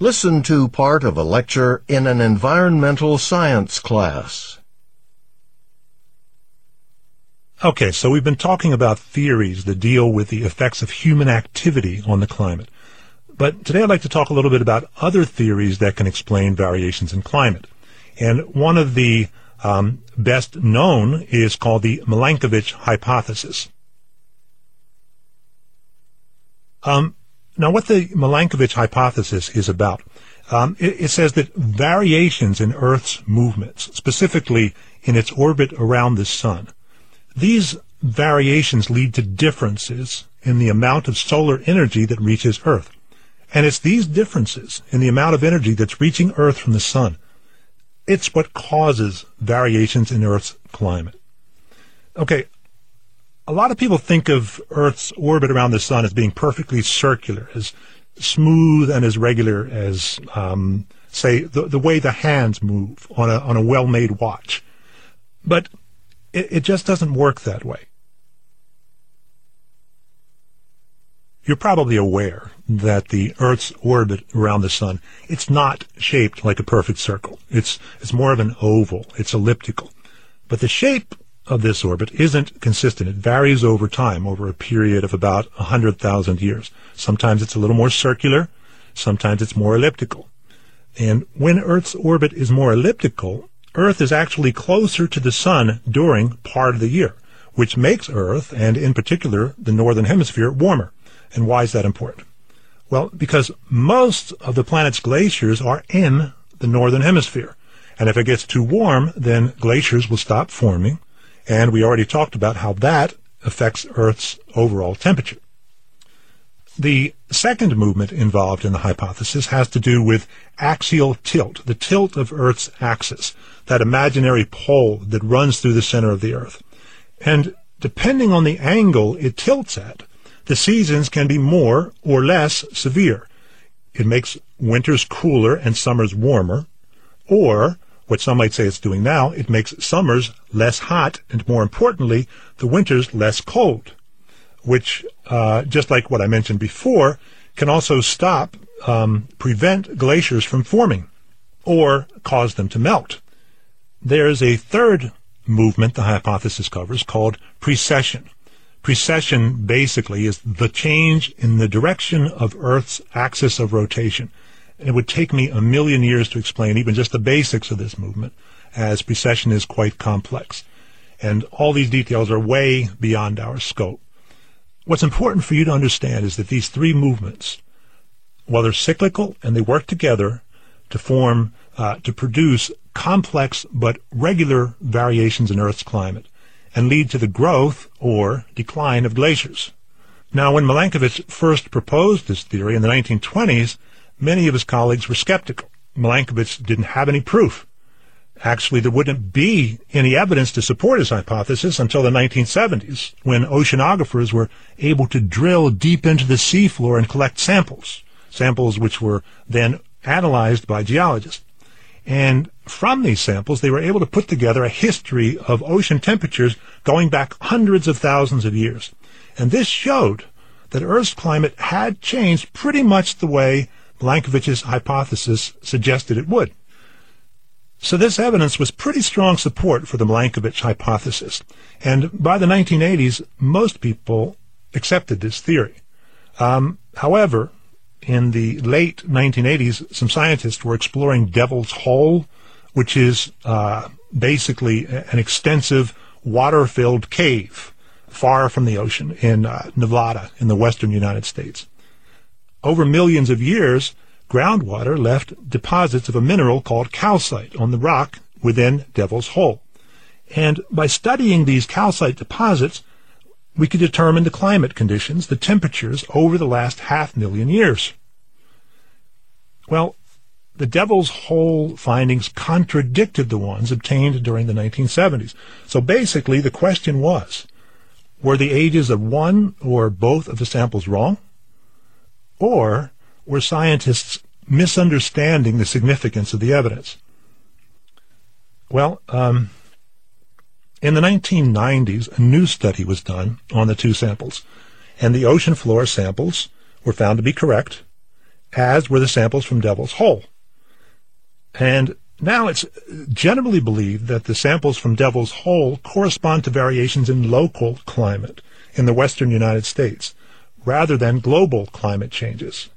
Listen to part of a lecture in an environmental science class. Okay, so we've been talking about theories that deal with the effects of human activity on the climate. But today I'd like to talk a little bit about other theories that can explain variations in climate. And one of the um, best known is called the Milankovitch hypothesis. Um, now, what the Milankovitch hypothesis is about, um, it, it, says that variations in Earth's movements, specifically in its orbit around the sun, these variations lead to differences in the amount of solar energy that reaches Earth. And it's these differences in the amount of energy that's reaching Earth from the sun. It's what causes variations in Earth's climate. Okay, a lot of people think of Earth's orbit around the sun as being perfectly circular, as smooth and as regular as, um, say, the, the way the hands move on a, on a well-made watch. But it, it just doesn't work that way. You're probably aware that the Earth's orbit around the sun, it's not shaped like a perfect circle. It's, it's more of an oval. It's elliptical. But the shape of this orbit isn't consistent. It varies over time, over a period of about 100,000 years. Sometimes it's a little more circular, sometimes it's more elliptical. And when Earth's orbit is more elliptical, Earth is actually closer to the Sun during part of the year, which makes Earth, and in particular the Northern Hemisphere, warmer. And why is that important? Well, because most of the planet's glaciers are in the Northern Hemisphere. And if it gets too warm, then glaciers will stop forming, and we already talked about how that affects Earth's overall temperature. The second movement involved in the hypothesis has to do with axial tilt, the tilt of Earth's axis, that imaginary pole that runs through the center of the Earth. And depending on the angle it tilts at, the seasons can be more or less severe. It makes winters cooler and summers warmer, or what some might say it's doing now, it makes summers less hot and more importantly, the winters less cold, which, uh, just like what I mentioned before, can also stop, um, prevent glaciers from forming or cause them to melt. There's a third movement the hypothesis covers called precession. Precession basically is the change in the direction of Earth's axis of rotation. It would take me a million years to explain even just the basics of this movement, as precession is quite complex. And all these details are way beyond our scope. What's important for you to understand is that these three movements, while they're cyclical and they work together to form, uh, to produce complex but regular variations in Earth's climate and lead to the growth or decline of glaciers. Now, when Milankovitch first proposed this theory in the 1920s, Many of his colleagues were skeptical. Milankovitch didn't have any proof. Actually, there wouldn't be any evidence to support his hypothesis until the 1970s, when oceanographers were able to drill deep into the seafloor and collect samples, samples which were then analyzed by geologists. And from these samples, they were able to put together a history of ocean temperatures going back hundreds of thousands of years. And this showed that Earth's climate had changed pretty much the way Milankovitch's hypothesis suggested it would. So this evidence was pretty strong support for the Milankovitch hypothesis. And by the 1980s, most people accepted this theory. Um, however, in the late 1980s, some scientists were exploring Devil's Hole, which is uh, basically an extensive water-filled cave far from the ocean in uh, Nevada in the western United States over millions of years, groundwater left deposits of a mineral called calcite on the rock within Devil's Hole. And by studying these calcite deposits, we could determine the climate conditions, the temperatures over the last half million years. Well, the Devil's Hole findings contradicted the ones obtained during the 1970s. So basically, the question was, were the ages of one or both of the samples wrong? Or were scientists misunderstanding the significance of the evidence? Well, um, in the 1990s, a new study was done on the two samples, and the ocean floor samples were found to be correct, as were the samples from Devil's Hole. And now it's generally believed that the samples from Devil's Hole correspond to variations in local climate in the western United States rather than global climate changes.